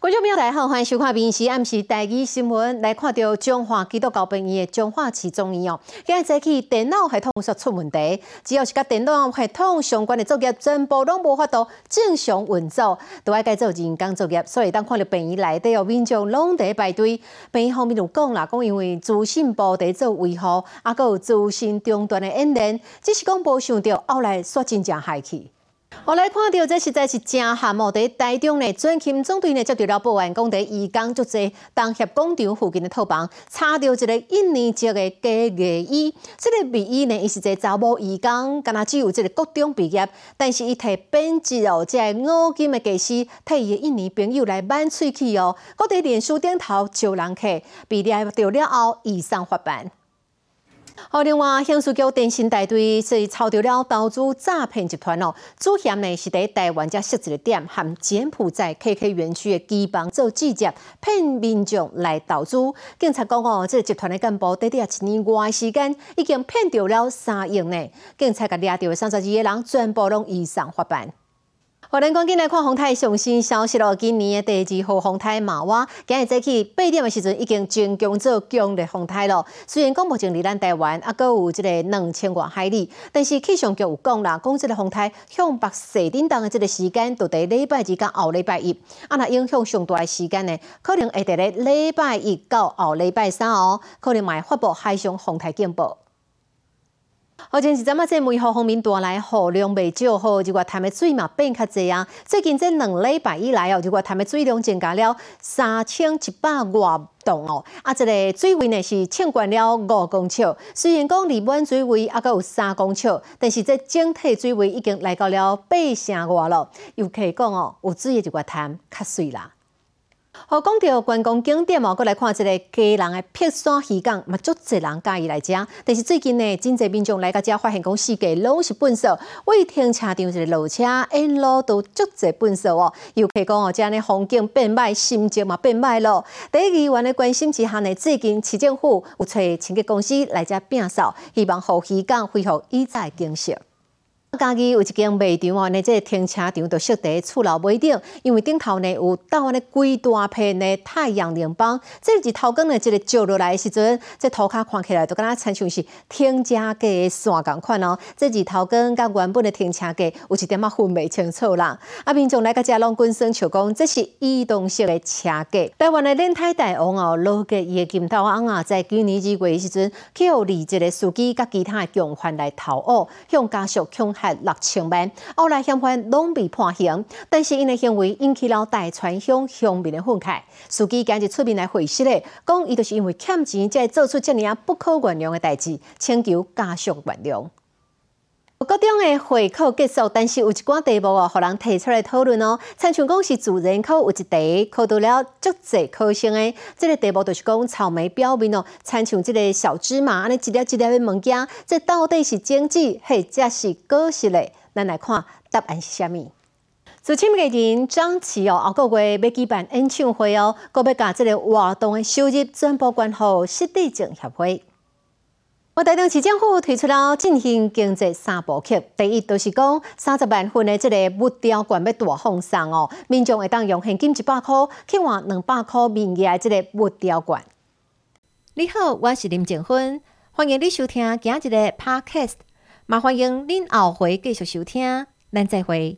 观众朋友大家好，欢迎收看《闽时暗时台语新闻》。来看到中华基督教病院的中华市中医哦，今日早起电脑系统出出问题，只要是甲电脑系统相关的作业，全部拢无法度正常运作，都要改做人工作业。所以当看到病院内底有民众拢在排队，病院方面就讲啦，讲因为资讯部在做维护，啊，佮有资讯中断的演练，只是讲无想到后来煞真正害去。我来看到，这实在是真罕哦！在台中呢，专勤总队呢接到了报案，讲在义工就在东协广场附近的套房，查到一个一年级的假艺医。这个美医呢，伊是在查某义工，敢若只有这个高中毕业，但是伊摕编辑哦，这五金的技师替伊的印尼朋友来挽喙齿哦。搁在脸书顶头招人客，毕业到了后，以上发办。好，另外，刑事局电信大队是抄到了投资诈骗集团哦，主嫌呢是在台湾家设置的店和柬埔寨 KK 园区的机房做记者，骗民众来投资。警察讲哦，这个集团的干部短短一年外时间，已经骗到了三亿呢。警察甲抓到的三十二个人，全部拢移送法办。我咱赶紧来看宏泰上新消息咯！今年的第二号宏泰马蛙，今日早起八点的时阵已经进攻做强烈宏泰咯。虽然讲目前离咱台湾啊，阁有即个两千外海里，但是气象局有讲啦，讲即个宏泰向北西震动的即个时间，就伫礼拜二到后礼拜一，啊，那影响上大的时间呢，可能会伫咧礼拜一到后礼拜三哦，可能会发布海上宏泰警报。好，前是咱们这梅雨方面带来雨量未少，好，如果潭的水嘛变较济啊。最近这两礼拜以来哦，如果潭的水量增加了三千一百外栋哦，啊，这个水位呢是欠管了五公尺。虽然讲离满水位啊阁有三公尺，但是这整体水位已经来到了八成外了。又可以讲哦，有水的就个潭较水啦。好，讲到观光景点哦，过来看一个家人的碧山渔港，嘛足侪人介意来食。但是最近呢，真侪民众来到遮，发现讲世界拢是粪扫，为停车场一个路车沿路都足侪粪扫哦。又可以讲哦，遮呢风景变歹，心情嘛变歹咯。第一议员的关心之下呢，最近市政府有找清洁公司来遮摒扫，希望互渔港恢复以前景色。家己有一间卖场哦，那这个停车场就设在厝楼尾顶，因为顶头呢有倒安尼规大片的太阳能板，这日头光呢，这个照落来的时阵，这涂骹看起来就敢若亲像是停车格的线共款哦。这日头光甲原本的停车格有一点仔分袂清楚啦。啊，民众来个遮拢滚声笑讲，这是移动式的车格。台湾的轮胎大王哦，老吉伊的金头翁啊，在今年二月的时阵，去互离这个司机甲其他的共犯来逃恶，向家属恐六千万，后来嫌犯拢被判刑，但是因的行为引起了大川乡乡民的愤慨。司机今日出面来回释咧，讲伊就是因为欠钱，才做出这样不可原谅的代志，请求家属原谅。各中的会考结束，但是有一寡题目哦，互人提出来讨论哦。参像讲是自然考有一题考到了足济考生的，这个题目就是讲草莓表面哦，参像这个小芝麻安尼一粒一粒的物件，这到底是经济或者是果实嘞？咱来看答案是虾米？自清明嘅人张琪哦，下个月要举办演唱会哦，佮要把这个活动的收入全部捐予失地症协会。我台中市政府推出了振兴经济三部曲，第一就是讲三十万份的这个木雕罐要大放送哦，民众会当用现金一百块去换两百块面额的这个木雕罐。你好，我是林静芬，欢迎你收听今日的 Podcast，麻烦迎您后回继续收听，咱再会。